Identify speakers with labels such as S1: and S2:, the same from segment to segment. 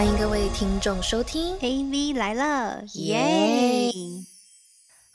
S1: 欢迎各位听众收听
S2: AV 来了，
S1: 耶！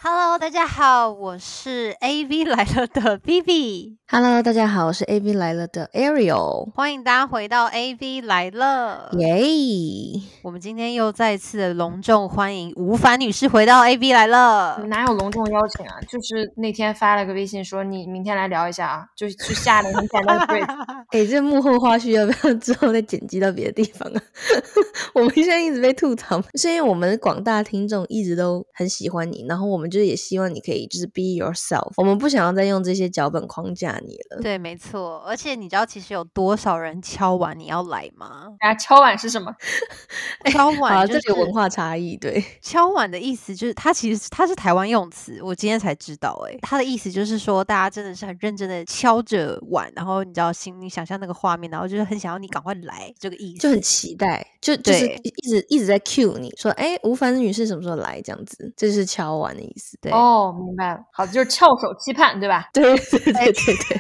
S2: Hello，大家好，我是 AV 来了的 B
S1: B，Hello，大家好，我是 AV 来了的 Ariel，
S2: 欢迎大家回到 AV 来了。
S1: 耶！
S2: 我们今天又再次的隆重欢迎吴凡女士回到 AV 来了。
S3: 哪有隆重邀请啊？就是那天发了个微信说你明天来聊一下啊，就去下了一个很简单的 quiz。
S1: 哎，这幕后花絮要不要之后再剪辑到别的地方啊？我们现在一直被吐槽，是因为我们广大听众一直都很喜欢你，然后我们就是也希望你可以就是 be yourself，我们不想要再用这些脚本框架你了。
S2: 对，没错，而且你知道其实有多少人敲碗你要来吗？
S3: 然 后敲碗是什么？
S2: 敲，碗就是
S1: 这里有文化差异，对，
S2: 敲碗的意思就是，它其实它是台湾用词，我今天才知道、欸。它的意思就是说，大家真的是很认真的敲着碗，然后你知道心里想象那个画面，然后就是很想要你赶快来这个意思，
S1: 就很期待，就就是一一直一直在 cue 你说，哎，吴凡女士什么时候来？这样子，这是敲碗的意思。
S2: 对。
S3: 哦，明白了。好，就是翘首期盼，对吧？
S1: 对对对对对，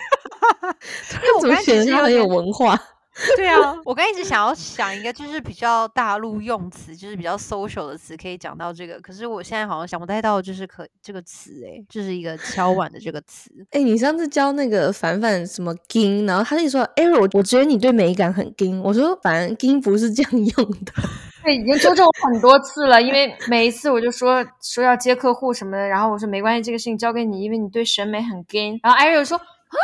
S1: 怎么显得他很有文化？
S2: 对啊，我刚一直想要想一个就是比较大陆用词，就是比较 social 的词，可以讲到这个。可是我现在好像想不太到，就是可这个词，诶，就是一个敲碗的这个词。
S1: 哎、你上次教那个凡凡什么金，然后他就说，哎、我我觉得你对美感很金。我说，反正金不是这样用的。
S3: 对，已经纠正我很多次了，因为每一次我就说说要接客户什么的，然后我说没关系，这个事情交给你，因为你对审美很 gay。然后艾瑞说啊，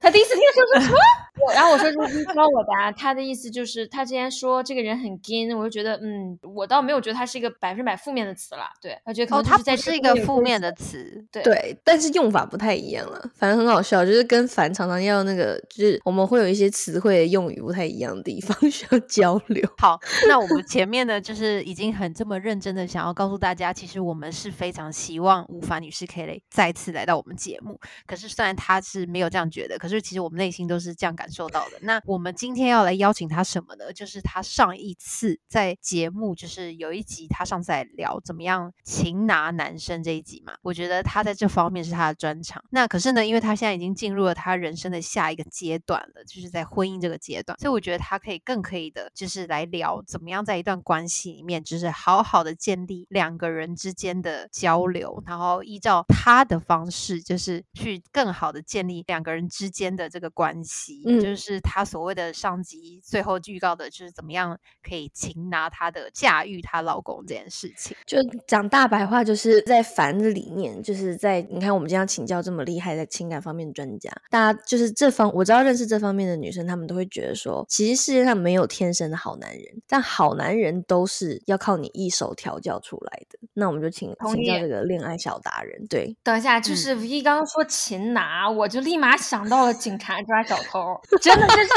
S3: 他第一次听说是什么？我然后我说这是你教我的啊，他的意思就是他之前说这个人很 gay，我就觉得嗯，我倒没有觉得他是一个百分百负面的词啦，对，我觉得可
S2: 哦，
S3: 能是在这
S2: 不是一个负面的词，
S3: 对
S1: 对，但是用法不太一样了。反正很好笑，就是跟凡常常要那个，就是我们会有一些词汇的用语不太一样的地方，需要交流。
S2: 好，那我们前面呢，就是已经很这么认真的想要告诉大家，其实我们是非常希望吴凡女士可以来再次来到我们节目。可是虽然她是没有这样觉得，可是其实我们内心都是这样感感受到的。那我们今天要来邀请他什么呢？就是他上一次在节目，就是有一集他上次在聊怎么样擒拿男生这一集嘛，我觉得他在这方面是他的专长。那可是呢，因为他现在已经进入了他人生的下一个阶段了，就是在婚姻这个阶段，所以我觉得他可以更可以的，就是来聊怎么样在一段关系里面，就是好好的建立两个人之间的交流，然后依照他的方式，就是去更好的建立两个人之间的这个关系，就是他所谓的上集最后预告的，就是怎么样可以擒拿她的驾驭她老公这件事情。
S1: 就讲大白话，就是在凡的理念，就是在你看我们今天请教这么厉害在情感方面的专家，大家就是这方我知道认识这方面的女生，她们都会觉得说，其实世界上没有天生的好男人，但好男人都是要靠你一手调教出来的。那我们就请请教这个恋爱小达人，对，
S3: 等一下，就
S2: 嗯
S3: 是 V 刚刚说擒拿，我就立马想到了警察抓小偷，真的这是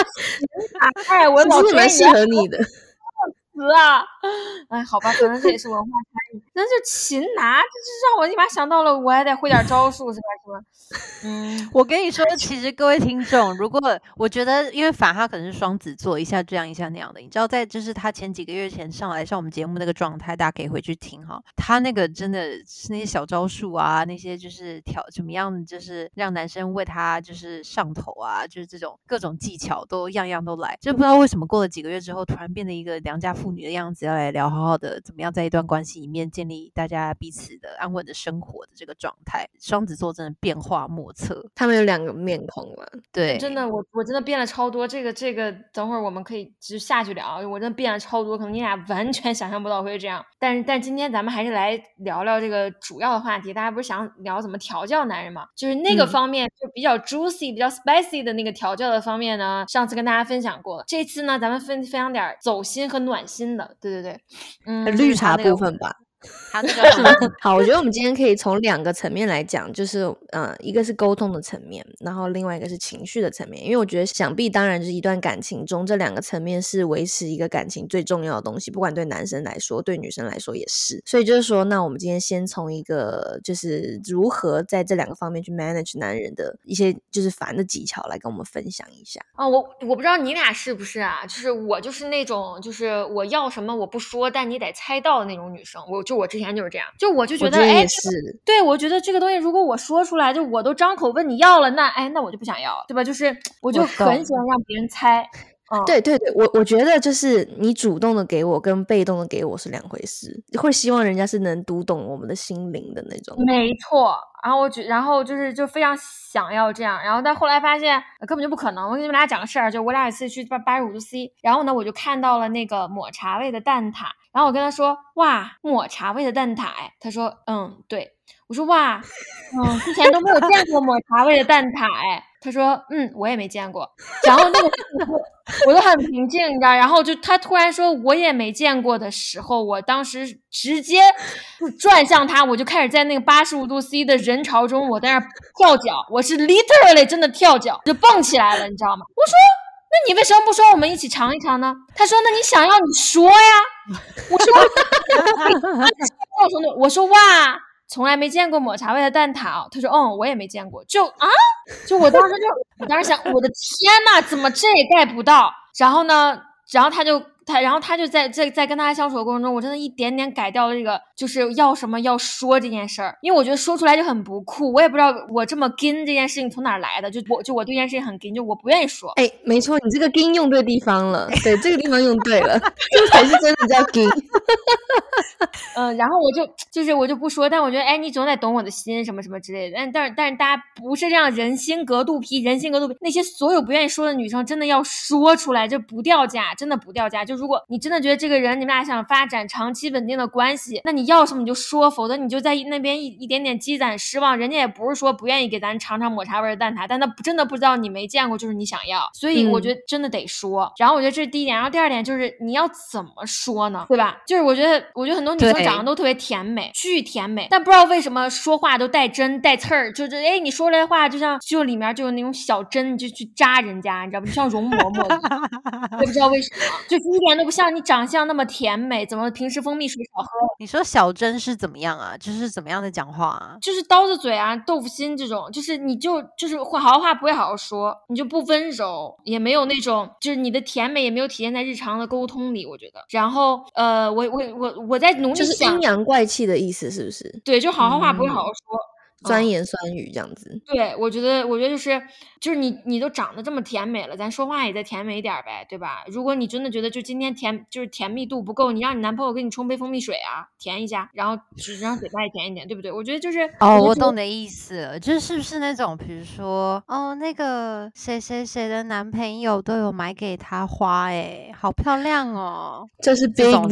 S3: 哎，我老
S1: 是不是蛮适合你的？
S3: 词啊！哎，好吧，可能这也是文化差异。那就擒拿，这是让我立马想到了，我还得会点招数，是吧？是吧？嗯，
S2: 我跟你说，其实各位听众，如果我觉得，因为反哈可能是双子座，一下这样一下那样的，你知道，在就是他前几个月前上来上我们节目那个状态，大家可以回去听哈。他那个真的是那些小招数啊，那些就是挑怎么样，就是让男生为他就是上头啊，就是这种各种技巧都样样都来。就不知道为什么过了几个月之后，突然变得一个良家妇女的样子，要来聊好好的怎么样在一段关系里面建立大家彼此的安稳的生活的这个状态。双子座真的变化莫测。
S1: 他们有两个面孔了，
S2: 对，
S3: 真的，我我真的变了超多。这个这个，等会儿我们可以就下去聊。我真的变了超多，可能你俩完全想象不到会这样。但是但今天咱们还是来聊聊这个主要的话题。大家不是想聊怎么调教男人嘛？就是那个
S1: 嗯
S3: 方面，就比较 juicy、比较 spicy 的那个调教的方面呢，上次跟大家分享过了。这次呢，咱们分分享点儿走心和暖心的。对对对，嗯，
S1: 绿茶部分吧。
S2: 他那个 很
S1: 好，我觉得我们今天可以从两个层面来讲，就是呃，一个是沟通的层面，然后另外一个是情绪的层面。因为我觉得，想必当然就是一段感情中，这两个层面是维持一个感情最重要的东西，不管对男生来说，对女生来说也是。所以就是说，那我们今天先从一个就是如何在这两个方面去 manage 男人的一些就是烦的技巧来跟我们分享一下。
S3: 啊，我我不知道你俩是不是啊，就是我就是那种就是我要什么我不说，但你得猜到的那种女生。我就我之前就是这样，就我就觉
S1: 得
S3: 得哎，
S1: 是，
S3: 对我觉得这个东西如果我说出来，就我都张口问你要了，那哎那我就不想要，对吧？就是我就很喜欢让别人猜。嗯，
S1: 对对对，我我觉得就是你主动的给我跟被动的给我是两回事，会希望人家是能读懂我们的心灵的那种。
S3: 没错。然后我觉，然后就是就非常想要这样，然后但后来发现、呃根本就不可能。我给你们俩讲个事儿，就我俩有一次去八八十五度 C，然后呢我就看到了那个抹茶味的蛋挞，然后我跟他说哇抹茶味的蛋挞，他说嗯对，我说哇嗯之前都没有见过抹茶味的蛋挞哎，他说嗯我也没见过，然后那个我就很平静，你知道，然后就他突然说我也没见过的时候，我当时直接就转向他，我就开始在那个八十五度 C 的人潮中，我在那儿跳脚，我是 literally 真的跳脚，就蹦起来了，你知道吗？我说。那你为什么不说我们一起尝一尝呢？他说：“那你想要你说呀。”我说：“哈哈哈我说哇，从来没见过抹茶味的蛋挞。”他说：“嗯，我也没见过。”就啊，就我当时就，我当时想，我的天呐，怎么这也盖不到？然后呢，然后他就他，然后他就在在在跟他相处的过程中，我真的一点点改掉了这个就是要什么要说这件事儿，因为我觉得说出来就很不酷，我也不知道我这么跟这件事情从哪儿来的，就我就我对这件事情很跟，就我不愿意说。
S1: 哎，没错，你这个 “gin” 用对地方了，对，这个地方用对了，这才是真的叫 “gin”。
S3: 嗯，然后我就就是我就不说，但我觉得，哎，你总得懂我的心，什么什么之类的。但但是但是大家不是这样，人心隔肚皮，人心隔肚皮。那些所有不愿意说的女生，真的要说出来，就不掉价，真的不掉价。就如果你真的觉得这个人你们俩想发展长期稳定的关系，那你要什么你就说，否则你就在那边一一点点积攒失望。人家也不是说不愿意给咱尝尝抹茶味的蛋挞，但他真的不知道你没见过，就是你想要。所以我觉得真的得说。然后我觉得这是第一点，然后第二点就是你要怎么说呢？对吧？就是我觉得，我觉得很多女生长得都特别甜美，巨甜美，但不知道为什么说话都带针带刺儿，就是哎，你说出来的话就像就里面就有那种小针，你就去扎人家，你知道不？就像容嬷嬷我不知道为什么，就是一点都不像你长相那么甜美，怎么平时蜂蜜水少喝？
S2: 你说小珍是怎么样啊？就是怎么样的讲话啊？
S3: 就是刀子嘴啊、豆腐心这种，就是你就就是会好好话不会好好说，你就不温柔，也没有那种就是你的甜美也没有体现在日常的沟通里，我觉得。然后呃，我我我我在努力
S1: 就是
S3: 想
S1: 阴，阳怪气的意思，是不是？
S3: 对，就好好话不会好
S2: 嗯
S3: 好说。
S1: 酸言酸语这样子。
S3: 对，我觉得，我觉得就是，就是你，你都长得这么甜美了，咱说话也再甜美一点儿呗，对吧？如果你真的觉得就今天甜，就是甜蜜度不够，你让你男朋友给你冲杯蜂蜜水啊，甜一下，然后只让嘴巴也甜一点，对不对？我觉得就是，
S2: 哦，我懂你的意思了，就是是不是那种，比如说，哦，那个谁谁谁的男朋友都有买给他花，哎，好漂亮哦。
S1: 这是
S2: 这
S1: big
S2: 种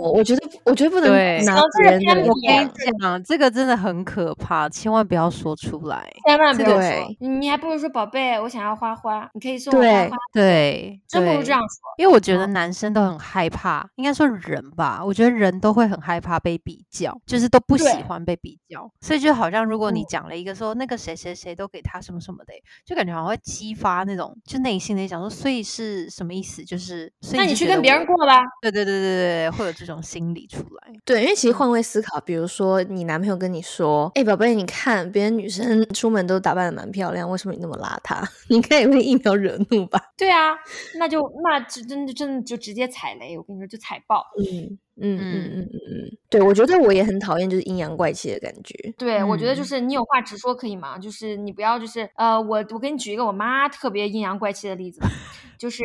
S1: 我觉得我觉得不能
S2: 对
S1: 拿别人的
S3: 是偏
S2: 我跟你讲，这个真的很可怕，千万不要说出来。
S3: 千万不要说，你你还不如说宝贝，我想要花花，你可以送我花花，
S2: 对，对
S3: 真不如这样说。
S2: 因为我觉得男生都很害怕，应该说人吧，我觉得人都会很害怕被比较，就是都不喜欢被比较，所以就好像如果你
S3: 嗯
S2: 讲了一个说那个谁谁谁都给他什么什么的，就感觉好像会激发那种就内心的想说，所以是什么意思？就是所以
S3: 那
S2: 你
S3: 去跟别人过吧。
S2: 对对对对对，会有这种心理出来。
S1: 对，因为其实换位思考，比如说你男朋友跟你说：“哎、宝贝，你看别人女生出门都打扮的蛮漂亮，为什么你那么邋遢？” 你应该也会一秒惹怒吧？
S3: 对啊，那就那真真的真的就直接踩雷，我跟你说就踩爆。
S1: 嗯嗯嗯嗯嗯嗯，对，我觉得我也很讨厌就是阴阳怪气的感觉。
S3: 对，我觉得就
S2: 嗯
S3: 是你有话直说可以吗？就是你不要就是呃，我我给你举一个我妈特别阴阳怪气的例子吧，就是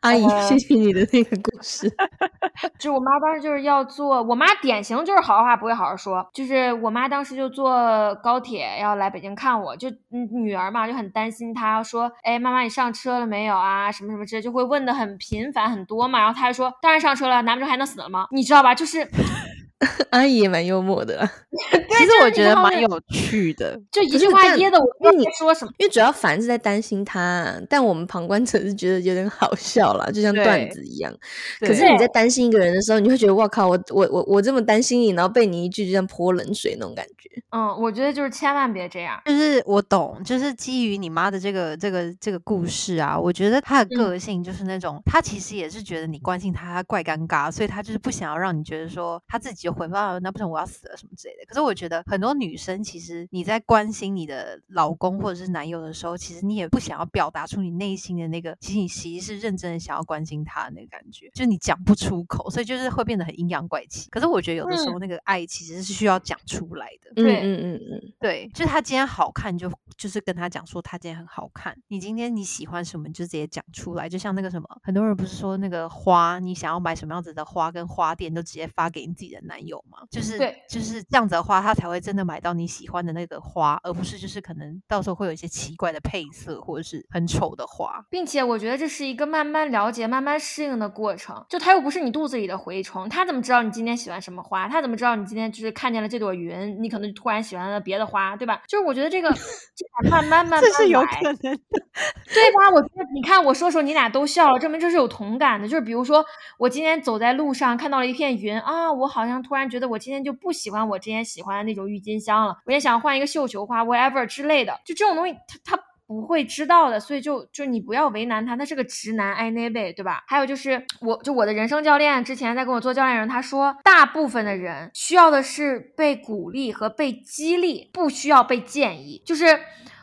S1: 阿姨，
S3: 呃
S1: 谢谢你的那个故事。
S3: 就我妈当时就是要坐，我妈典型就是好话不会好好说，就是我妈当时就坐高铁要来北京看我，就嗯女儿嘛就很担心她，说哎妈妈你上车了没有啊什么什么之类，就会问的很频繁很多嘛，然后她还说当然上车了，难不成还能死了吗？你知道吧？就是
S1: 阿姨也蛮幽默的，
S2: 其实我觉得蛮有趣的。
S3: 就一句话噎的我
S1: 因为
S3: 该说什么。
S1: 因为主要凡是在担心他，但我们旁观者是觉得有点好笑啦，就像段子一样。可是你在担心一个人的时候，你会觉得哇靠，我我我我这么担心你，然后被你一句就像泼冷水那种感觉。
S3: 嗯，我觉得就是千万别这样。
S2: 就是我懂，就是基于你妈的这个这个这个故事啊，我觉得她的
S3: 嗯
S2: 个性就是那种，她其实也是觉得你关心她，她怪尴尬，所以她就是不想要让你觉得说她自己就回报，那不成我要死了什么之类的。可是我觉得很多女生其实你在关心你的老公或者是男友的时候，其实你也不想要表达出你内心的那个，其实你其实是认真的想要关心他的那个感觉，就是你讲不出口，所以就是会变得很阴阳怪气。可是我觉得有的时候那个爱其实是需要讲出来的。
S1: 嗯
S3: 对
S1: 嗯嗯嗯，
S2: 对，就是他今天好看就就是跟他讲说他今天很好看。你今天你喜欢什么，你就直接讲出来。就像那个什么，很多人不是说那个花，你想要买什么样子的花跟花店，都直接发给你自己的男友吗？就是
S3: 对
S2: 就是这样子的话，他才会真的买到你喜欢的那个花，而不是就是可能到时候会有一些奇怪的配色或者是很丑的花。
S3: 并且我觉得这是一个慢慢了解、慢慢适应的过程。就他又不是你肚子里的蛔虫，他怎么知道你今天喜欢什么花？他怎么知道你今天就是看见了这朵云，你可能突然喜欢了别的花，对吧？就是我觉得这个 这俩慢慢慢慢
S2: 这是有可能的。
S3: 对吧？我觉得你看我说说，你俩都笑了，证明这是有同感的。就是比如说，我今天走在路上看到了一片云啊，我好像突然觉得我今天就不喜欢我之前喜欢的那种郁金香了，我也想换一个绣球花，whatever 之类的。就这种东西，他他。不会知道的，所以就就你不要为难他，他是个直男，爱那位，对吧？还有就是，我就我的人生教练之前在跟我做教练的人，他说，大部分的人需要的是被鼓励和被激励，不需要被建议，就是。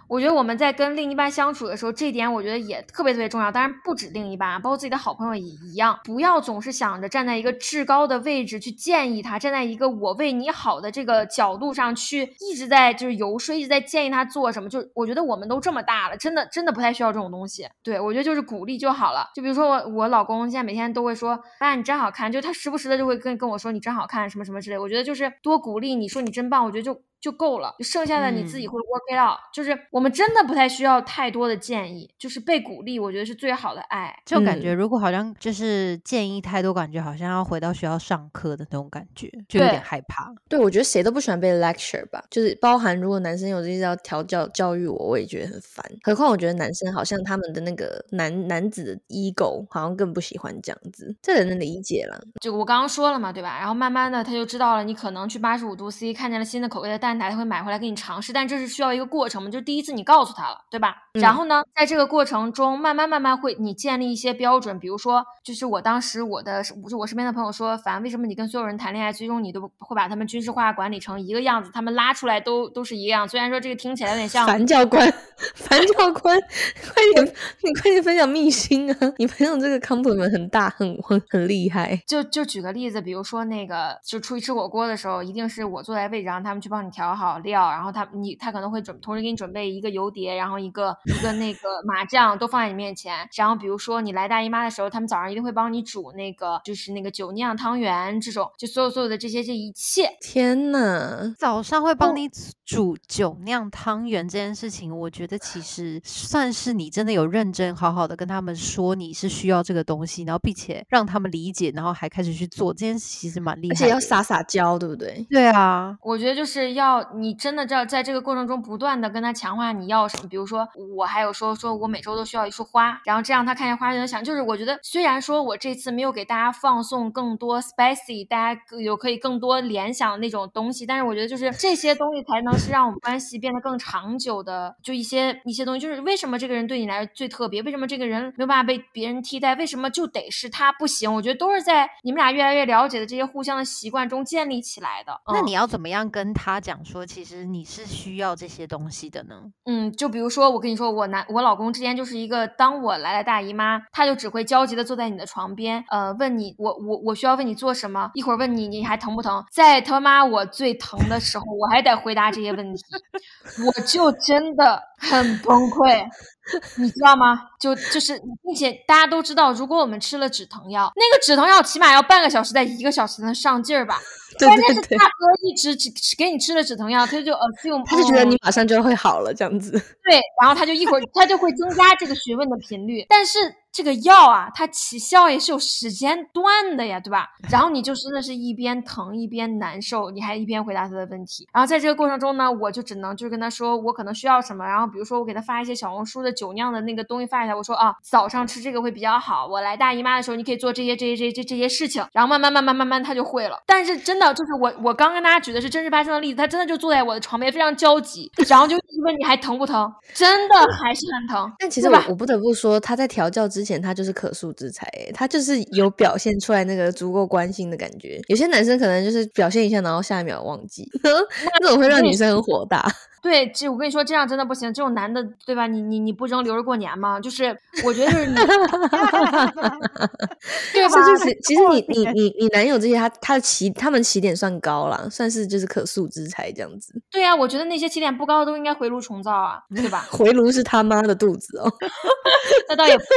S3: 我觉得我们在跟另一半相处的时候，这一点我觉得也特别特别重要。当然不止另一半，包括自己的好朋友也一样。不要总是想着站在一个至高的位置去建议他，站在一个我为你好的这个角度上去一直在就是游说，一直在建议他做什么。就我觉得我们都这么大了，真的真的不太需要这种东西。对我觉得就是鼓励就好了。就比如说我我老公现在每天都会说，爸你真好看，就他时不时的就会跟跟我说你真好看什么什么之类。我觉得就是多鼓励你说你真棒，我觉得就。就够了，剩下的你自己
S2: 嗯
S3: 会 work it out、就是我们真的不太需要太多的建议，就是被鼓励，我觉得是最好的爱。
S2: 这种感觉，
S1: 嗯
S2: 如果好像就是建议太多，感觉好像要回到学校上课的那种感觉，就有点害怕。
S1: 对，我觉得谁都不喜欢被 lecture 吧，就是包含如果男生有这些要调教教育我，我也觉得很烦。何况我觉得男生好像他们的那个男男子的 ego 好像更不喜欢这样子，这人能理解了。
S3: 就我刚刚说了嘛，对吧？然后慢慢的他就知道了，你可能去八十五度 C 看见了新的口味的蛋挞，他会买回来给你尝试，但这是需要一个过程嘛，就是第一次你告诉他了，对吧？然后呢，在这个过程中，慢慢慢慢会你建立一些标准，比如说，就是我当时我的就我身边的朋友说，凡为什么你跟所有人谈恋爱，最终你都会把他们军事化管理成一个样子，他们拉出来都都是一个样，虽然说这个听起来有点像
S1: 樊教官，樊教官，快点，你快点分享秘辛啊！你分享这个 compliment 很大，很很很厉害。
S3: 就就举个例子，比如说那个，就出去吃火锅的时候，一定是我坐在位置上，他们去帮你调好料，然后他你他可能会准同时给你准备一个油碟，然后一个一个那个 麻酱都放在你面前。然后比如说你来大姨妈的时候，他们早上一定会帮你煮那个就是那个酒酿汤圆这种，就所有所有的这些这一切，
S1: 天呐，
S2: 早上会
S3: 哦
S2: 帮你煮酒酿汤圆这件事情，我觉得其实算是你真的有认真好好的跟他们说你是需要这个东西，然后并且让他们理解，然后还开始去做这件事，其实蛮厉害的。
S1: 而且要撒撒娇，对不对？
S2: 对啊，
S3: 我觉得就是要你真的要在这个过程中不断的跟他强化你要什么，比如说我还有说说我每周都需要一束花，然后这样他看见花就能想，就是我觉得虽然说我这次没有给大家放送更多 spicy，大家有可以更多联想的那种东西，但是我觉得就是这些东西才能是让我们关系变得更长久的，就一些一些东西，就是为什么这个人对你来说最特别，为什么这个人没有办法被别人替代，为什么就得是他不行？我觉得都是在你们俩越来越了解的这些互相的习惯中建立起来的。嗯
S2: 那你要怎么样跟他讲说，其实你是需要这些东西的呢？
S3: 嗯，就比如说，我跟你说，我男我老公之前就是一个，当我来了大姨妈，他就只会焦急的坐在你的床边，呃，问你我我我需要为你做什么，一会儿问你你还疼不疼，在他妈我最疼的时候，我还得回答这些问题，我就真的很崩溃。你知道吗？就就是，并且大家都知道，如果我们吃了止疼药，那个止疼药起码要半个小时，在一个小时能上劲儿吧。
S1: 对
S3: 关键是大，哥一直只只给你吃了止疼药，他就 assume
S1: 他就觉得
S3: 哦
S1: 你马上就会好了，这样子。
S3: 对，然后他就一会儿他就会增加这个询问的频率，但是这个药啊，它起效也是有时间段的呀，对吧？然后你就真的是一边疼一边难受，你还一边回答他的问题。然后在这个过程中呢，我就只能就是跟他说我可能需要什么，然后比如说我给他发一些小红书的酒酿的那个东西发给他，我说啊，早上吃这个会比较好，我来大姨妈的时候你可以做这些这些这些这这些事情，然后慢慢慢慢慢慢他就会了。但是真的的就是我我刚跟大家举的是真实发生的例子，他真的就坐在我的床边，非常焦急，然后就一直问你还疼不疼，真的还是很疼。
S1: 但其实
S3: 吧
S1: 我我不得不说，他在调教之前，他就是可塑之才、欸，他就是有表现出来那个足够关心的感觉。有些男生可能就是表现一下，然后下一秒忘记，那种会让女生很火大。
S3: 对，这我跟你说，这样真的不行。这种男的，对吧？你你你不扔留着过年吗？就是我觉得就是你，对吧？
S1: 是就是，其实你你你你男友这些，他他的起他们起点算高了，算是就是可塑之才这样子。
S3: 对呀、我觉得那些起点不高的都应该回炉重造啊，对吧？
S1: 回炉是他妈的肚子哦。
S3: 那倒也不是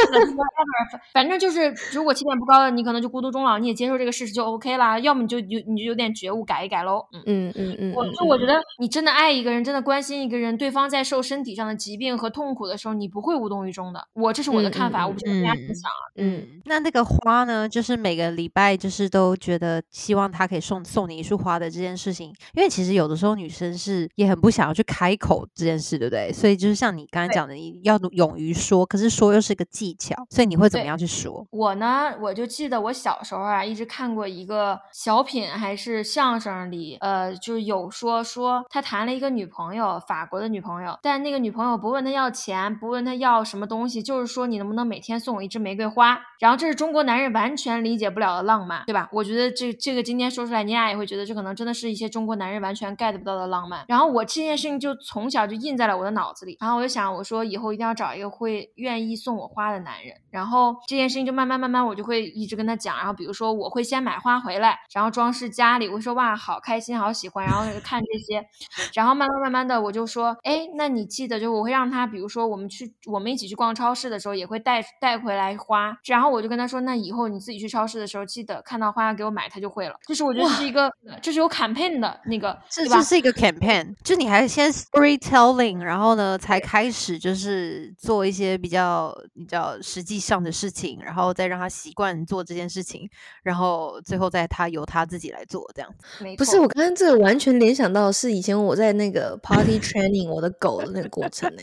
S3: 反正就是，如果起点不高的，你可能就孤独终老，你也接受这个事实就 OK 啦。要么你就有你就有点觉悟，改一改喽。嗯。
S1: 嗯嗯嗯，
S3: 我
S1: 嗯
S3: 就我觉得，你真的爱一个人，真的关心一个人，对方在受身体上的疾病和痛苦的时候，你不会无动于衷的。我这是我的看法，我不知道大家怎么想啊。
S1: 嗯
S2: 嗯，那那个花呢，就是每个礼拜就是都觉得希望他可以送送你一束花的这件事情，因为其实有的时候女生是也很不想要去开口这件事，对不对？所以就是像你刚才讲的，你要勇于说，可是说又是个技巧，所以你会怎么样去说？
S3: 我呢，我就记得我小时候啊，一直看过一个小品还是相声里，呃，就是有说说他谈了一个女朋友，有法国的女朋友，但那个女朋友不问他要钱，不问他要什么东西，就是说你能不能每天送我一支玫瑰花。然后这是中国男人完全理解不了的浪漫，对吧？我觉得这这个今天说出来，你俩也会觉得这可能真的是一些中国男人完全 get 不到的浪漫。然后我这件事情就从小就印在了我的脑子里，然后我就想，我说以后一定要找一个会愿意送我花的男人。然后这件事情就慢慢慢慢，我就会一直跟他讲。然后比如说，我会先买花回来，然后装饰家里。我会说哇，好开心，好喜欢。然后看这些，然后慢慢慢慢的，我就说，哎，那你记得，就我会让他，比如说我们去我们一起去逛超市的时候，也会带带回来花。然后我就跟他说，那以后你自己去超市的时候，记得看到花要给我买，他就会了。就是我觉得这是一个，这是有 campaign 的那个，
S2: 这
S3: 对吧
S2: 这？是一个 campaign，就你还先 storytelling，然后呢才开始就是做一些比较比较实际上的事情，然后再让他习惯做这件事情，然后最后再他由他自己来做这样
S1: 不是，我刚刚这个完全联想到是以前我在那个 training 我的狗的那个过程呢、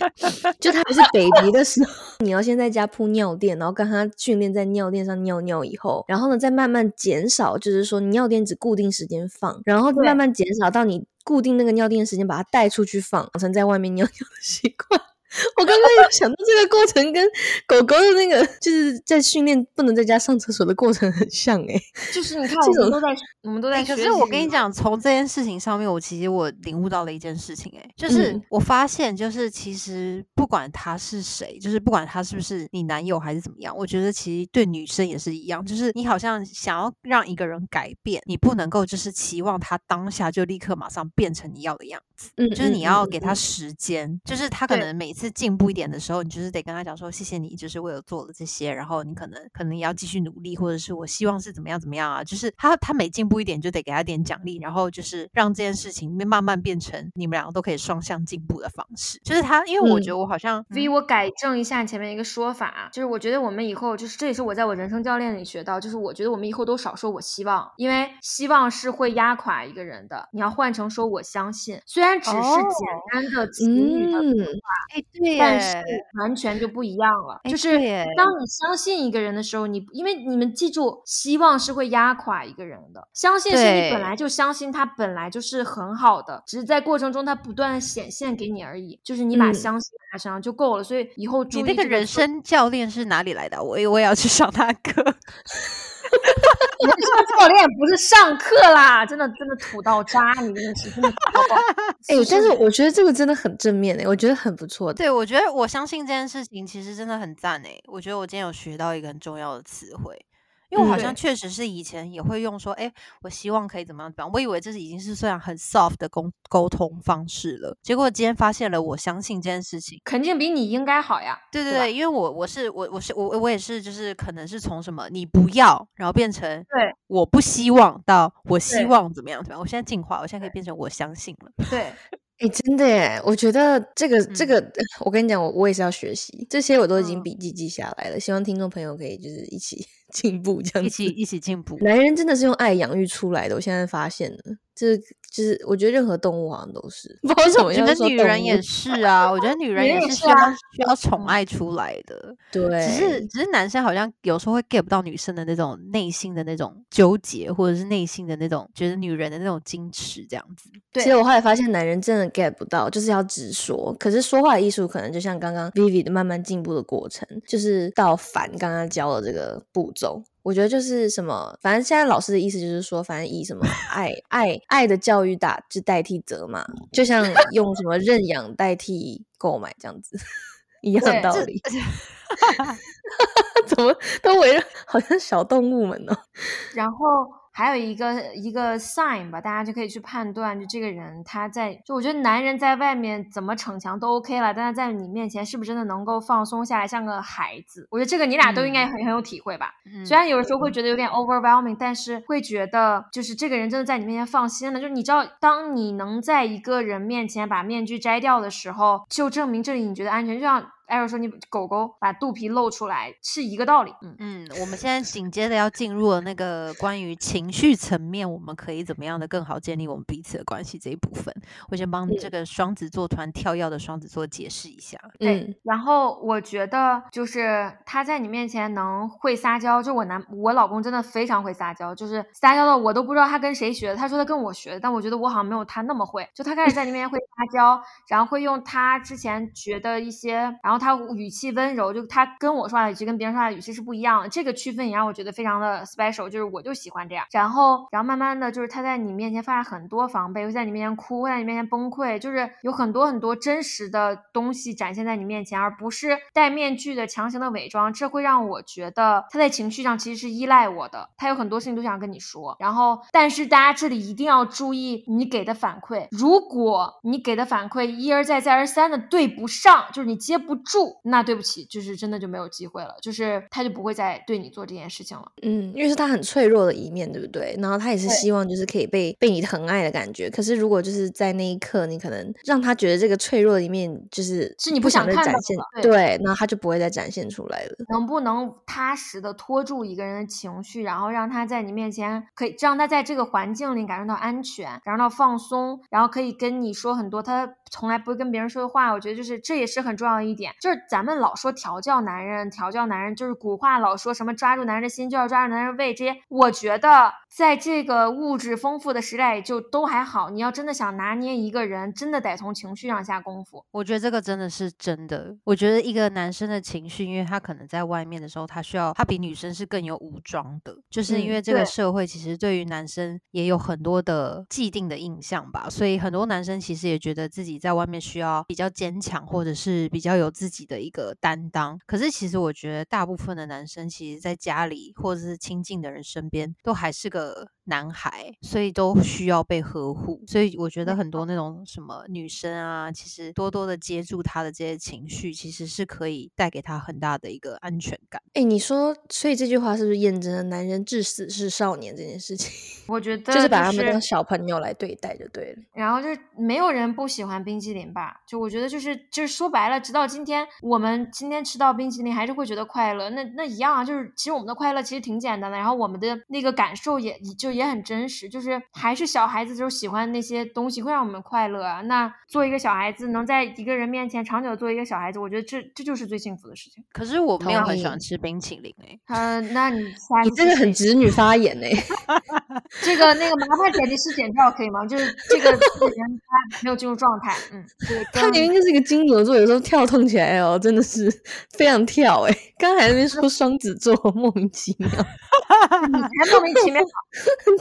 S1: 就它还是 baby 的时候，你要先在家铺尿垫，然后跟它训练在尿垫上尿尿以后，然后呢再慢慢减少，就是说你尿垫只固定时间放，然后
S3: 对
S1: 慢慢减少到你固定那个尿垫的时间把它带出去放，养成在外面尿尿的习惯。我刚刚有想到这个过程跟狗狗的那个就是在训练不能在家上厕所的过程很像诶、
S3: 就是你看，我们都在，我们都在
S2: 欸可
S3: 学习。
S2: 是我跟你，讲，从这件事情上面，我其实我领悟到了一件事情、欸，就是
S1: 嗯。
S2: 我发现，就是其实不管他是谁，就是不管他是不是你男友还是怎么样，我觉得其实对女生也是一样，就是你好像想要让一个人改变，你不能够就是期望他当下就立刻马上变成你要的样子，
S1: 嗯，
S2: 就是你要给他
S1: 嗯
S2: 时间，就是他可能每次进步一点的时候，你就是得跟他讲说，谢谢你，就是为了做了这些，然后你可能可能也要继续努力，或者是我希望是怎么样怎么样啊，就是他他每进步一点就得给他点奖励，然后就是让这件事情慢慢变成你们两个都可以双向进步的方式。就是他，因为我觉
S1: 嗯
S2: 得我好像
S3: V，我改正一下前面一个说法，啊就是我觉得我们以后就是这也是我在我人生教练里学到，就是我觉得我们以后都少说我希望，因为希望是会压垮一个人的。你要换成说我相信，虽然只是
S2: 哦
S3: 简单的词语的，
S1: 嗯，
S2: 哎，对
S3: 但是，完全就不一样了。
S2: 哎
S3: 就是当你相信一个人的时候，你因为你们记住，希望是会压垮一个人的。相信是你本来就相信他本来就是很好的，只是在过程中他不断显现给你而已。就是你把
S1: 嗯
S3: 相信拿上就够了。所以以后注
S2: 你那个人生教练是哪里来的啊？我也我也要去上他课。
S3: 人生教练不是上课啦，真的真的土到渣，你真的是真的。
S1: 哎、但是我觉得这个真的很正面哎、欸我觉得很不错的。
S2: 对，我觉得我相信这件事情其实真的很赞诶。我觉得我今天有学到一个很重要的词汇，因为我好
S1: 嗯
S2: 像确实是以前也会用说，哎、我希望可以怎么样怎么样。我以为这是已经是虽然很 soft 的沟沟通方式了，结果今天发现了，我相信这件事情。
S3: 肯定比你应该好呀。对
S2: 对对对，因为我我是我我是我我也是，就是可能是从什么你不要，然后变成
S3: 对
S2: 我不希望到我希望怎么样怎么样。我现在进化，我现在可以变成我相信了。
S3: 对，
S1: 哎、真的耶！我觉得这个、这
S2: 嗯
S1: 个，我跟你讲，我我也是要学习，这些我都已经
S3: 嗯
S1: 笔记记下来了。希望听众朋友可以就是一起进步，这样子。
S2: 一起一起进步。
S1: 男人真的是用爱养育出来的，我现在发现了，这就是我觉得任何动物好像都是，不知道为什么
S2: 我觉得女人也是啊，我觉得女人也是需要需要宠爱出来的。
S1: 对，
S2: 只是只是男生好像有时候会 get 不到女生的那种内心的那种纠结，或者是内心的那种觉得女人的那种矜持这样子。
S3: 对
S1: 其实我后来发现，男人真的 get 不到，就是要直说。可是说话的艺术，可能就像刚刚 Vivi 的慢慢进步的过程，就是到凡刚刚教的这个步骤。我觉得就是什么，反正现在老师的意思就是说，反正以什么 爱爱爱的教育打就代替责嘛，就像 用什么认养代替购买这样子，一样道理。怎么都围绕好像小动物们哦？
S3: 然后还有一个一个 sign 吧，大家就可以去判断，就这个人他在，就我觉得男人在外面怎么逞强都 OK 了，但是在你面前是不是真的能够放松下来，像个孩子？我觉得这个你俩都应该很、很有体会吧。
S2: 嗯
S3: 虽然有的时候会觉得有点 overwhelming，但是会觉得就是这个人真的在你面前放心了。就是你知道，当你能在一个人面前把面具摘掉的时候，就证明这里你觉得安全。就像艾瑞说，你狗狗把肚皮露出来是一个道理。嗯，
S2: 嗯，我们现在紧接着要进入了那个关于情绪层面，我们可以怎么样的更好建立我们彼此的关系这一部分。我先帮这个双子座团跳跃的双子座解释一下。
S3: 对，
S1: 嗯
S3: 然后我觉得就是他在你面前能会撒娇，就我男我老公真的非常会撒娇，就是撒娇的我都不知道他跟谁学的。他说他跟我学的，但我觉得我好像没有他那么会。就他开始在你面前会撒娇，然后会用他之前学的一些，然后他语气温柔，就他跟我说话语气跟别人说话语气是不一样的。这个区分也让我觉得非常的 special，就是我就喜欢这样。然后，然后慢慢的就是他在你面前发很多防备，会在你面前哭，会在你面前崩溃，就是有很多很多真实的东西展现在你面前，而不是戴面具的强行的伪装。这会让我觉得他在情绪上其实是依赖我的，他有很多事情都想跟你说。然后，但是大家这里一定要注意你给的反馈，如果你给的反馈一而再再而三的对不上，就是你接不住，那对不起，就是真的就没有机会了，就是他就不会再对你做这件事情了。
S1: 嗯，因为是他很脆弱的一面，对不对？然后他也是希望就是可以被被你疼爱的感觉。可是如果就是在那一刻，你可能让他觉得这个脆弱的一面就是
S3: 是你
S1: 不
S3: 不想看到
S1: 再展现
S3: 的，
S1: 对，那他就不会再展现出来了。
S3: 能不能踏实的拖住一个人的情绪，然后让他在你面前可以让他在这个环境里感受到安全，感受到放松，然后可以跟你说很多他从来不会跟别人说的话。我觉得就是这也是很重要的一点，就是咱们老说调教男人，调教男人就是古话老说什么抓住男人的心就要抓住男人的胃，这些我觉得在这个物质丰富的时代就都还好。你要真的想拿捏一个人，真的得从情绪上下功夫。
S2: 我觉得这个真的是真的。我觉得一个男生的情绪，因为他可能在外面的时候，他需要他比女生是更有武装的，就是因
S1: 嗯
S2: 为这个社会其实对于男生也有很多的既定的印象吧，所以很多男生其实也觉得自己在外面需要比较坚强，或者是比较有自自己的一个担当。可是其实我觉得大部分的男生，其实在家里或者是亲近的人身边，都还是个男孩，所以都需要被呵护。所以我觉得很多那种什么女生啊，其实多多的接住他的这些情绪，其实是可以带给他很大的一个安全感。
S1: 哎，你说，所以这句话是不是验证了男人至死是少年这件事情？
S3: 我觉得
S1: 就是把他们当小朋友来对待就对了。
S3: 然后就是没有人不喜欢冰淇淋吧？就我觉得就是就是说白了，直到今天我们今天吃到冰淇淋还是会觉得快乐，那那一样啊，就是其实我们的快乐其实挺简单的，然后我们的那个感受也就也很真实，就是还是小孩子就是喜欢那些东西会让我们快乐啊。那做一个小孩子，能在一个人面前长久做一个小孩子，我觉得这这就是最幸福的事情。
S2: 可是我没有很喜欢吃冰淇淋诶、
S3: 呃，那你 下
S1: 你这个很直女发言呢
S3: 这个那个麻烦剪辑师剪掉可以吗？就是这个这个人他没有进入状态，嗯，这个
S1: 他明明就是一个金牛座，有时候跳动起来哦，真的是非常跳哎、刚才还在那边说双子座莫名其妙，
S3: 哈莫名其妙。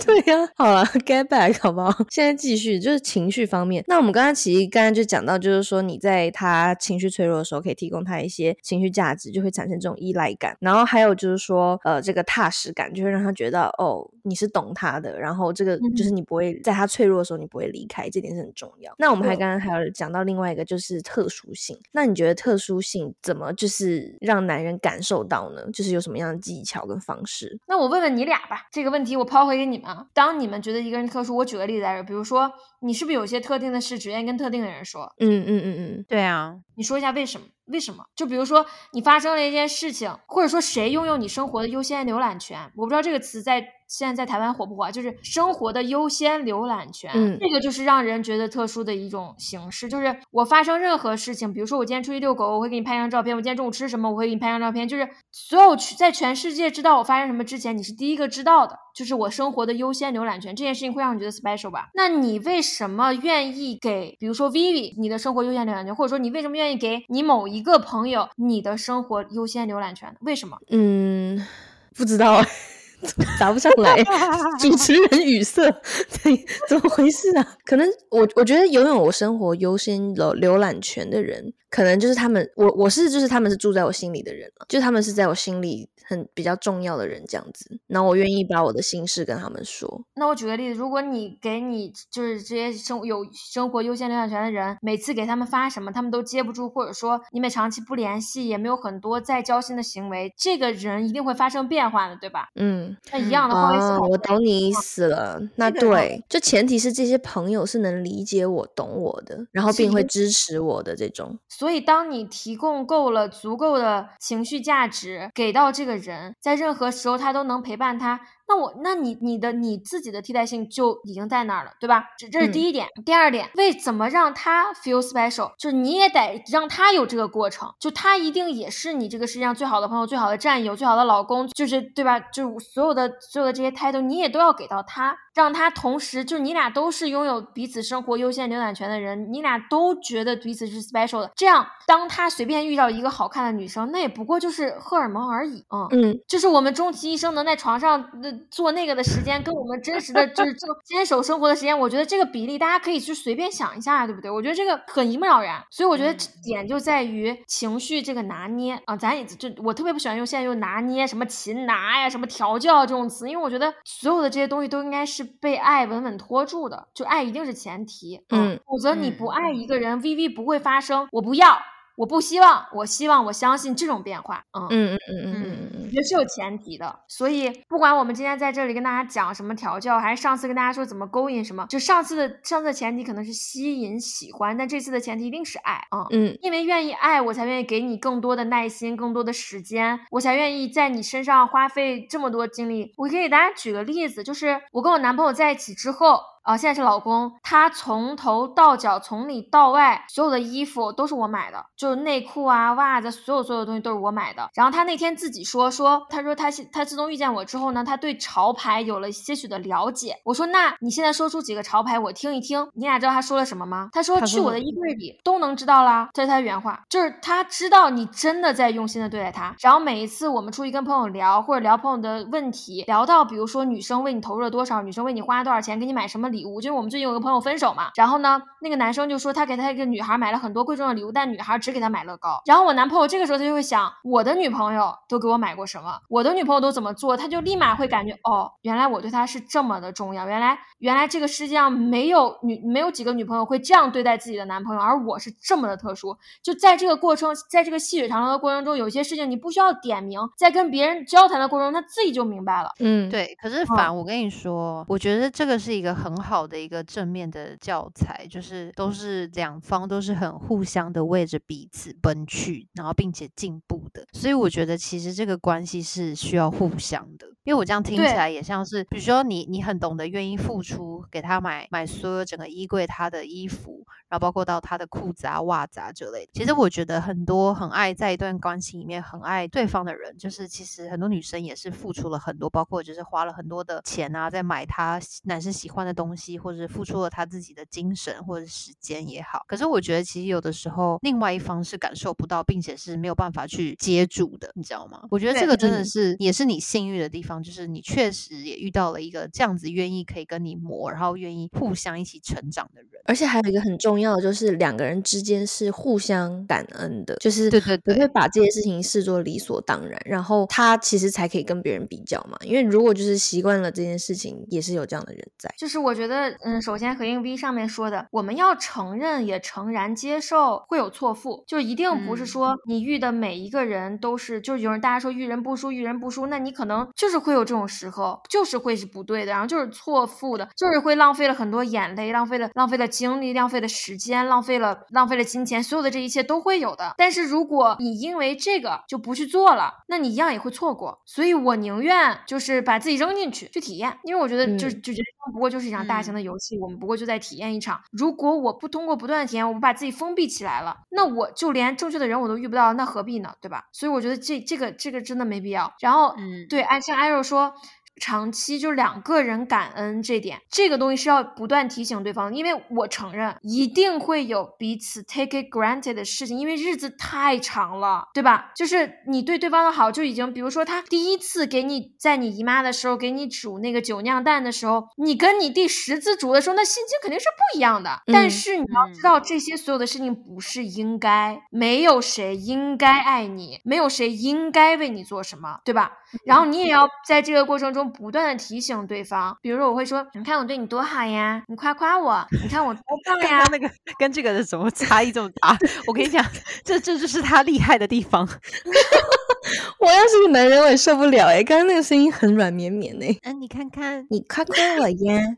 S1: 对呀、好了，get back 好不好？现在继续就是情绪方面。那我们刚刚其实刚刚就讲到，就是说你在他情绪脆弱的时候，可以提供他一些情绪价值，就会产生这种依赖感。然后还有就是说，呃，这个踏实感，就会让他觉得哦，你是懂他的，然后这个就是你不会在他脆弱的时候，你不会离开，这点是很重要。那我们还刚刚还有讲到另外一个就是特殊性。那你觉得特殊性怎么就是让男人感受到呢？就是有什么样的技巧跟方式？
S3: 那我问问你俩吧，这个问题我抛回给你们啊。当你们觉得一个人特殊，我举个例子来说，比如说你是不是有些特定的事只愿意跟特定的人说？
S1: 嗯嗯嗯嗯，
S2: 对啊，
S3: 你说一下为什么？为什么？就比如说你发生了一件事情，或者说谁拥有你生活的优先浏览权？我不知道这个词在现在在台湾火不火啊？就是生活的优先浏览权，
S1: 嗯
S3: 这个就是让人觉得特殊的一种形式。就是我发生任何事情，比如说我今天出去遛狗，我会给你拍张照片；我今天中午吃什么，我会给你拍张照片。就是所有去在全世界知道我发生什么之前，你是第一个知道的，就是我生活的优先浏览权。这件事情会让你觉得 special 吧？那你为什么愿意给，比如说 Vivi 你的生活优先浏览权，或者说你为什么愿意给你某一个朋友你的生活优先浏览权？为什么？
S1: 嗯，不知道，答不上来。主持人语塞，对，怎么回事啊？可能我我觉得拥有我生活优先浏浏览权的人，可能就是他们，我我是就是他们是住在我心里的人了，就是他们是在我心里很比较重要的人这样子，然后我愿意把我的心事跟他们说。
S3: 那我举个例子，如果你给你就是这些生有生活优先浏览权的人，每次给他们发什么，他们都接不住，或者说你们长期不联系，也没有很多再交心的行为，这个人一定会发生变化的，对吧？
S1: 嗯，
S3: 那一样的换位思
S1: 啊，我懂你意思了。那对，就前提是这些朋友是能理解我、懂我的，然后并会支持我的这种。
S3: 所以，当你提供够了足够的情绪价值给到这个人，在任何时候他都能陪伴他，那我，那你你的你自己的替代性就已经在那儿了，对吧？这这是第一点。第二点，为怎么让他 feel special，就是你也得让他有这个过程，就他一定也是你这个世界上最好的朋友、最好的战友、最好的老公，就是对吧？就是所有的所有的这些 title，你也都要给到他，让他同时就是你俩都是拥有彼此生活优先浏览权的人，你俩都觉得彼此是 special 的。这样，当他随便遇到一个好看的女生，那也不过就是荷尔蒙而已，嗯。
S1: 嗯，
S3: 就是我们终其一生能在床上呃做那个的时间，跟我们真实的就是 这个坚守生活的时间，我觉得这个比例大家可以去随便想一下，对不对？我觉得这个很一目了然，所以我觉得点就在于情绪这个拿捏啊，咱也就我特别不喜欢用现在用拿捏什么擒拿呀、什么调教这种词，因为我觉得所有的这些东西都应该是被爱稳稳拖住的，就爱一定是前提，
S1: 嗯，
S3: 否则你不
S2: 嗯
S3: 爱一个人，VV 不会发生我不要。我不希望，我希望，我相信这种变化，嗯
S1: 嗯嗯嗯嗯嗯嗯
S3: 我觉得是有前提的，所以不管我们今天在这里跟大家讲什么调教，还是上次跟大家说怎么勾引什么，就上次的上次的前提可能是吸引、喜欢，但这次的前提一定是爱啊。嗯
S1: 嗯
S3: 因为愿意爱，我才愿意给你更多的耐心、更多的时间，我才愿意在你身上花费这么多精力。我可以给大家举个例子，就是我跟我男朋友在一起之后，啊，现在是老公，他从头到脚，从里到外，所有的衣服都是我买的，就是内裤啊、袜子，所有所有的东西都是我买的。然后他那天自己说说，他说他现他自从遇见我之后呢，他对潮牌有了些许的了解。我说那你现在说出几个潮牌，我听一听。你俩知道他说了什么吗？他说去我的衣柜里都能知道啦，这是他的原话，就是他知道你真的在用心的对待他。然后每一次我们出去跟朋友聊，或者聊朋友的问题，聊到比如说女生为你投入了多少，女生为你花了多少钱，给你买什么礼物，就是我们最近有个朋友分手嘛，然后呢，那个男生就说他给他一个女孩买了很多贵重的礼物，但女孩只给他买乐高。然后我男朋友这个时候他就会想，我的女朋友都给我买过什么，我的女朋友都怎么做，他就立马会感觉哦，原来我对他是这么的重要，原来原来这个世界上没有女没有几个女朋友会这样对待自己的男朋友，而我是这么的特殊。就在这个过程，在这个细水长流的过程中，有些事情你不需要点名，在跟别人交谈的过程中，他自己就明白了。
S1: 嗯，
S2: 对，可是反我跟你说，我觉得这个是一个很好的一个正面的教材，就是都是两方都是很互相的为着彼此奔去，然后并且进步的。所以我觉得其实这个关系是需要互相的，因为我这样听起来也像是，比如说你你很懂得愿意付出，给他买买所有整个衣柜他的衣服，然后包括到他的裤子啊、袜子啊之类的。其实我觉得很多很爱在一段关系里面很爱对方的人，就是其实很多女生也是付出了很多，包括就是花了很多的钱啊，在买他男生喜欢的东西，或者是付出了他自己的精神或者时间也好。可是我觉得其实有的时候另外一方是感受不到，并且是没有办法去接住的，你知道吗？我觉得这个真的
S1: 嗯
S2: 是也是你幸运的地方，就是你确实也遇到了一个这样子愿意可以跟你磨，然后愿意互相一起成长的人。
S1: 而且还有一个很重要的，就是两个人之间是互相感恩的，就是
S2: 对对对
S1: 不会把这些事情视作理所当然，然后他其实才可以跟别人比较嘛。因为如果就是习惯了这件事情，也是有这样的人在。
S3: 就是我觉得，嗯，首先回应 V 上面说的，我们要承认也诚然接受会有错付，就一定不是
S2: 嗯
S3: 说你遇的每一个人都是，就是有人大家说遇人不淑，遇人不淑，那你可能就是会有这种时候，就是会是不对的，然后就是错付的，就是会浪费了很多眼泪，浪费了浪费了精力，浪费了时时间，浪费了浪费了金钱，所有的这一切都会有的。但是如果你因为这个就不去做了，那你一样也会错过。所以我宁愿就是把自己扔进去去体验，因为我觉得就就觉得不过就是一场大型的游戏，我们不过就在体验一场。如果我不通过不断的体验，我们把自己封闭起来了，那我就连正确的人我都遇不到，那何必呢？对吧？所以我觉得这这个这个真的没必要。然后，嗯，对，按像艾就是说长期就两个人感恩这点，这个东西是要不断提醒对方，因为我承认一定会有彼此 take it granted 的事情，因为日子太长了，对吧？就是你对对方的好就已经，比如说他第一次给你在你姨妈的时候给你煮那个酒酿蛋的时候，你跟你第十次煮的时候，那心情肯定是不一样的。但是你要知道，这些所有的事情不是应该，没有谁应该爱你，没有谁应该为你做什么，对吧？然后你也要在这个过程中不断的提醒对方，比如说我会说，你看我对你多好呀，你夸夸我，你看我多 棒呀。
S2: 那个跟这个的怎么差异这么大？我跟你讲，这这就是他厉害的地方。
S1: 我要是个男人，我也受不了哎。刚刚那个声音很软绵绵哎。
S2: 嗯，你看看，
S1: 你夸夸我呀。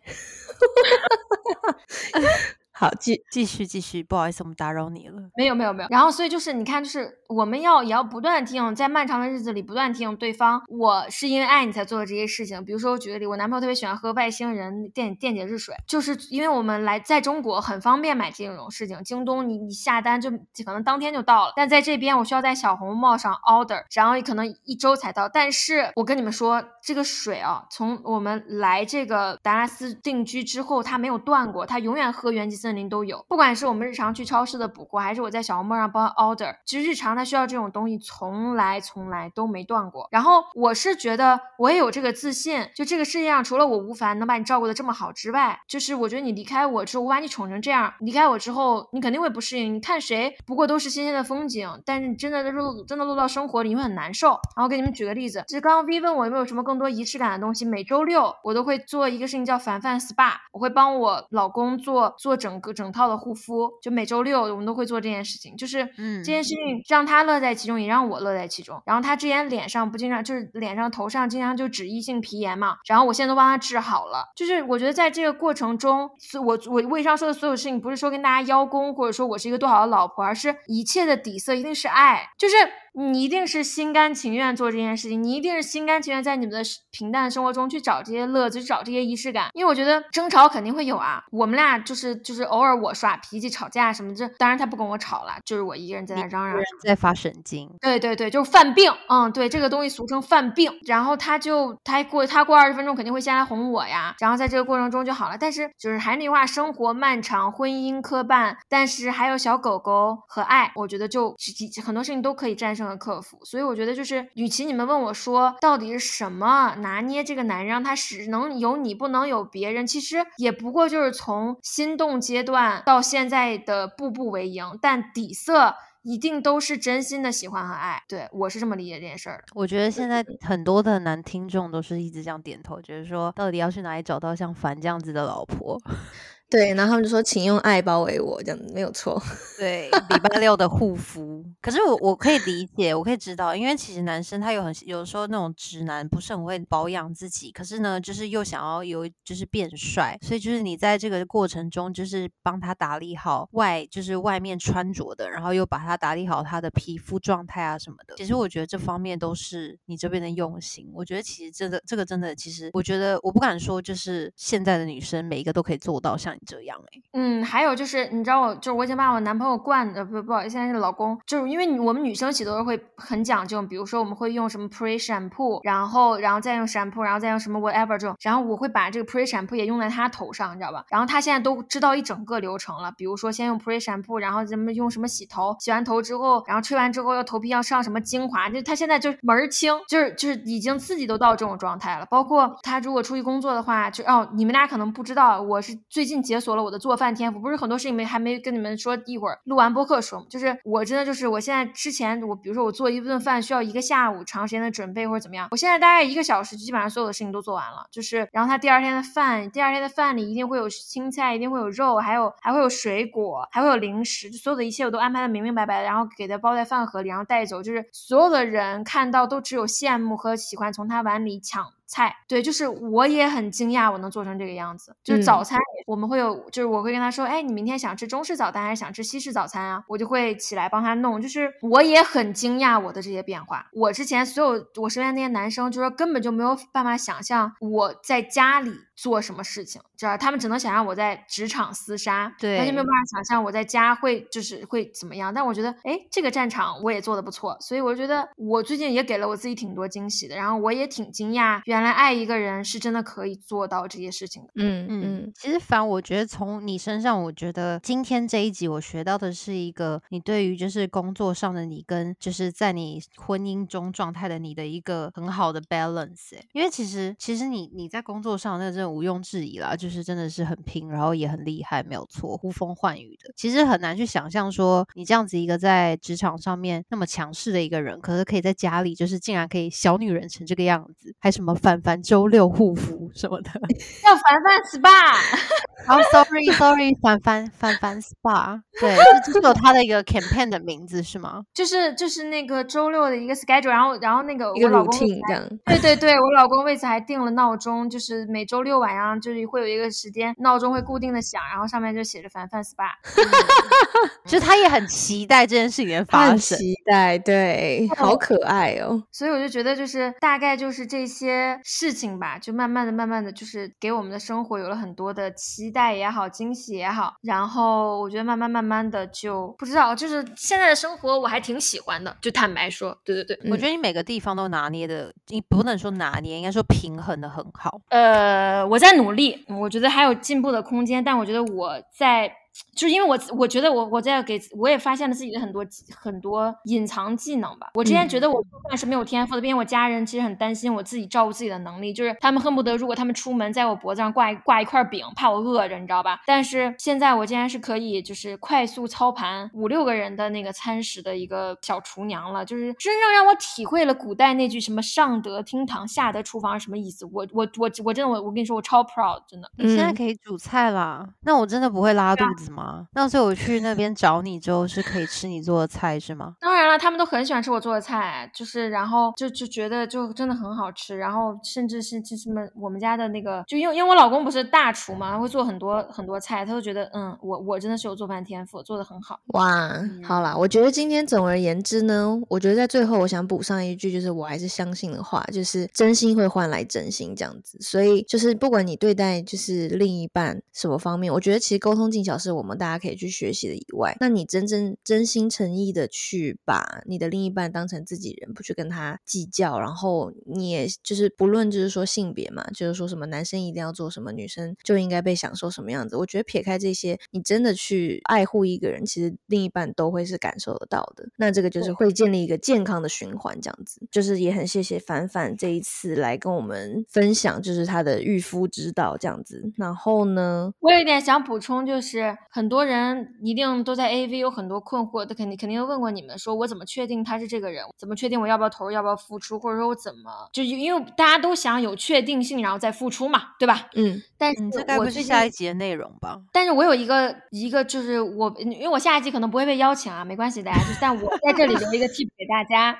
S1: 好，继继续继续，不好意思，我们打扰你了。
S3: 没有没有没有。然后所以就是你看，就是我们要也要不断提醒，在漫长的日子里不断提醒对方，我是因为爱你才做的这些事情。比如说我举个例，我男朋友特别喜欢喝外星人电电解质水，就是因为我们来在中国很方便买这种事情，京东你你下单就可能当天就到了，但在这边我需要在小红帽上 order，然后可能一周才到。但是我跟你们说，这个水啊，从我们来这个达拉斯定居之后，它没有断过，它永远喝原级。森森林都有，不管是我们日常去超市的补货，还是我在小红帽上帮 order，其实日常他需要这种东西，从来从来都没断过。然后我是觉得我也有这个自信，就这个世界上除了我吴凡能把你照顾的这么好之外，就是我觉得你离开我之后，我把你宠成这样，离开我之后，你肯定会不适应。你看谁不过都是新鲜的风景，但是你真的落真的落到生活里，你会很难受。然后给你们举个例子，就是刚刚 V 问我有没有什么更多仪式感的东西，每周六我都会做一个事情叫凡凡 SPA，我会帮我老公做做整。整个整套的护肤，就每周六我们都会做这件事情，就是嗯，这件事情让他乐在其中，也让我乐在其中。然后他之前脸上不经常就是脸上头上经常就脂溢性皮炎嘛，然后我现在都帮他治好了。就是我觉得在这个过程中，我我为上说的所有事情，不是说跟大家邀功，或者说我是一个多好的老婆，而是一切的底色一定是爱，就是。你一定是心甘情愿做这件事情，你一定是心甘情愿在你们的平淡生活中去找这些乐子，去找这些仪式感。因为我觉得争吵肯定会有啊，我们俩就是就是偶尔我耍脾气吵架什么，这当然他不跟我吵了，就是我一个人在那嚷嚷，
S2: 在发神经。
S3: 对对对，就是犯病。嗯，对，这个东西俗称犯病。然后他就他过他过二十分钟肯定会先来哄我呀，然后在这个过程中就好了。但是就是还是那句话，生活漫长，婚姻磕绊，但是还有小狗狗和爱，我觉得就很多事情都可以战胜。的克服，所以我觉得就是，与其你们问我说到底是什么拿捏这个男人，让他只能有你不能有别人，其实也不过就是从心动阶段到现在的步步为营，但底色一定都是真心的喜欢和爱。对我是这么理解这件事儿的。
S2: 我觉得现在 很多的男听众都是一直这样点头，觉得说到底要去哪里找到像凡这样子的老婆。
S1: 对，然后他们就说，请用爱包围我，这样没有错。
S2: 对，礼拜六的护肤。可是我我可以理解，我可以知道，因为其实男生他有很有时候那种直男不是很会保养自己，可是呢，就是又想要有就是变帅，所以就是你在这个过程中，就是帮他打理好外，就是外面穿着的，然后又把他打理好他的皮肤状态啊什么的。其实我觉得这方面都是你这边的用心。我觉得其实这个这个真的，其实我觉得我不敢说，就是现在的女生每一个都可以做到像。这样哎，
S3: 嗯，还有就是，你知道我，就是我已经把我男朋友惯的，不不好意思，现在是老公，就是因为我们女生洗头会很讲究，比如说我们会用什么 pre shampoo，然后然后再用 shampoo，然后再用什么 whatever 这种，然后我会把这个 pre shampoo 也用在他头上，你知道吧？然后他现在都知道一整个流程了，比如说先用 pre shampoo，然后咱们用什么洗头，洗完头之后，然后吹完之后要头皮要上什么精华，就他现在就门儿清，就是就是已经自己都到这种状态了。包括他如果出去工作的话，就哦，你们俩可能不知道，我是最近解锁了我的做饭天赋，不是很多事情没还没跟你们说，一会儿录完播客说，就是我真的就是我现在之前我比如说我做一顿饭需要一个下午长时间的准备或者怎么样，我现在大概一个小时就基本上所有的事情都做完了，就是然后他第二天的饭，第二天的饭里一定会有青菜，一定会有肉，还有还会有水果，还会有零食，就所有的一切我都安排的明明白白的，然后给他包在饭盒里，然后带走，就是所有的人看到都只有羡慕和喜欢从他碗里抢。菜。对，就是我也很惊讶，我能做成这个样子。就是
S1: 嗯
S3: 早餐，我们会有，就是我会跟他说，哎，你明天想吃中式早餐还是想吃西式早餐啊？我就会起来帮他弄。就是我也很惊讶我的这些变化。我之前所有我身边那些男生，就说根本就没有办法想象我在家里做什么事情，知道？他们只能想象我在职场厮杀，
S2: 对
S3: 完全没有办法想象我在家会就是会怎么样。但我觉得，哎，这个战场我也做的不错，所以我觉得我最近也给了我自己挺多惊喜的。然后我也挺惊讶，原来爱一个人是真的可以做到这些事情的。
S1: 嗯
S2: 嗯
S1: 嗯，
S2: 其实反正我觉得从你身上，我觉得今天这一集我学到的是一个你对于就是工作上的你跟就是在你婚姻中状态的你的一个很好的 balance 欸。因为其实其实你你在工作上那个真的毋庸置疑啦，就是真的是很拼，然后也很厉害，没有错，呼风唤雨的。其实很难去想象说你这样子一个在职场上面那么强势的一个人，可是可以在家里就是竟然可以小女人成这个样子，还什么凡凡周六护肤什么的。
S3: 叫凡凡 SPA，
S2: 哦、s o r r y sorry，凡凡凡凡 SPA，对，这这是有他的一个 campaign 的名字是吗？
S3: 就是就是那个周六的一个 schedule，然后然后那个我老公
S1: routine 这样。
S3: 对对对，我老公为此还定了闹钟，就是每周六晚上就是会有一个时间，闹钟会固定的响，然后上面就写着凡凡 SPA。
S2: 就是他也很期待这件事情的发生。
S1: 期待，对，好可爱哦。
S3: 所以我就觉得，就是大概就是这些事情吧，就慢慢的、慢慢的，就是给我们的生活有了很多的期待也好，惊喜也好。然后我觉得慢慢慢慢的就不知道，就是现在的生活我还挺喜欢的，就坦白说，对对对。
S2: 我觉得你每个地方都拿捏的，你不能说拿捏，应该说平衡的很好。
S3: 呃，我在努力，我觉得还有进步的空间，但我觉得我在。就是因为我我觉得我我在给我也发现了自己的很多很多隐藏技能吧。我之前觉得我做饭是没有天赋的，因为我家人其实很担心我自己照顾自己的能力，就是他们恨不得如果他们出门在我脖子上挂一挂一块饼，怕我饿着，你知道吧？但是现在我竟然是可以就是快速操盘五六个人的那个餐食的一个小厨娘了，就是真正让我体会了古代那句什么上得厅堂，下得厨房是什么意思。我我我我真的我我跟你说我超 proud，真的。
S2: 你现在
S1: 嗯
S2: 可以煮菜了，那我真的不会拉肚子吗？那所以我去那边找你之后是可以吃你做的菜是吗？
S3: 当然了，他们都很喜欢吃我做的菜，就是然后就就觉得就真的很好吃，然后甚至是就什么我们家的那个，就因为因为我老公不是大厨嘛，他会做很多很多菜，他就觉得嗯，我我真的是有做饭天赋，做的很好。
S1: 哇，好啦，我觉得今天总而言之呢，我觉得在最后我想补上一句，就是我还是相信的话，就是真心会换来真心这样子。所以就是不管你对待就是另一半什么方面，我觉得其实沟通技巧是我们大家可以去学习的以外，那你真正真心诚意的去把你的另一半当成自己人，不去跟他计较，然后你也就是不论就是说性别嘛，就是说什么男生一定要做什么，女生就应该被享受什么样子。我觉得撇开这些，你真的去爱护一个人，其实另一半都会是感受得到的。那这个就是会建立一个健康的循环，这样子。就是也很谢谢凡凡这一次来跟我们分享，就是他的育夫之道这样子。然后呢，
S3: 我有一点想补充，就是很多人一定都在 AV 有很多困惑，他肯定肯定问过你们，说我怎么确定他是这个人？怎么确定我要不要投入，要不要付出？或者说我怎么就因为大家都想有确定性，然后再付出嘛，对吧？
S1: 嗯，
S3: 但是
S2: 嗯，这该不是
S3: 我最近
S2: 下一集的内容吧？
S3: 但是我有一个一个就是我，因为我下一集可能不会被邀请啊，没关系，大家就是，但我在这里留一个 tip 给大家，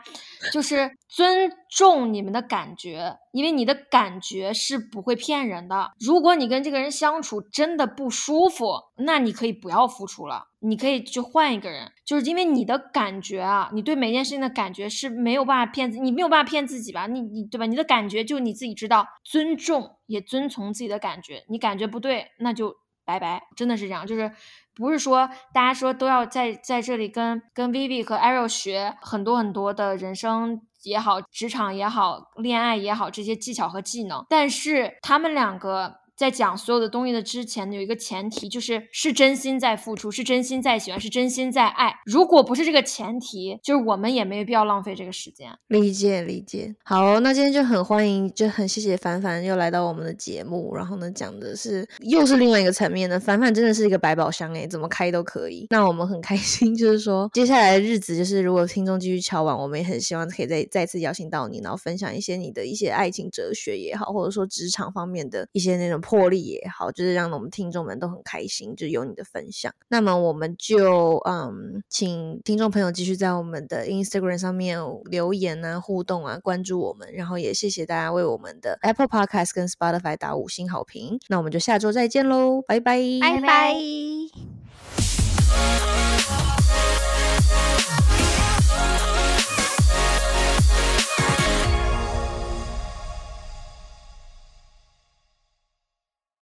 S3: 就是尊重你们的感觉，因为你的感觉是不会骗人的。如果你跟这个人相处真的不舒服，那你可以不要付出了，你可以去换一个人，就是因为你的感觉啊，你对每件事情的感觉是没有办法骗自，你没有办法骗自己吧？你你对吧？你的感觉就你自己知道，尊重也遵从自己的感觉，你感觉不对，那就拜拜，真的是这样，就是不是说大家说都要在在这里跟跟 Vivi 和 Arrow 学很多很多的人生也好，职场也好，恋爱也好这些技巧和技能，但是他们两个。在讲所有的东西的之前，有一个前提，就是是真心在付出，是真心在喜欢，是真心在爱。如果不是这个前提，就是我们也没必要浪费这个时间。
S1: 理解理解。好、那今天就很欢迎，就很谢谢凡凡又来到我们的节目，然后呢讲的是又是另外一个层面的。凡凡真的是一个百宝箱诶，怎么开都可以。那我们很开心，就是说接下来的日子，就是如果听众继续敲完，我们也很希望可以再再次邀请到你，然后分享一些你的一些爱情哲学也好，或者说职场方面的一些那种魄力也好，就是让我们听众们都很开心，就有你的分享。那么我们就嗯，请听众朋友继续在我们的 Instagram 上面留言啊、互动啊、关注我们，然后也谢谢大家为我们的 Apple Podcast 跟 Spotify 打五星好评。那我们就下周再见喽，拜拜，
S2: 拜拜。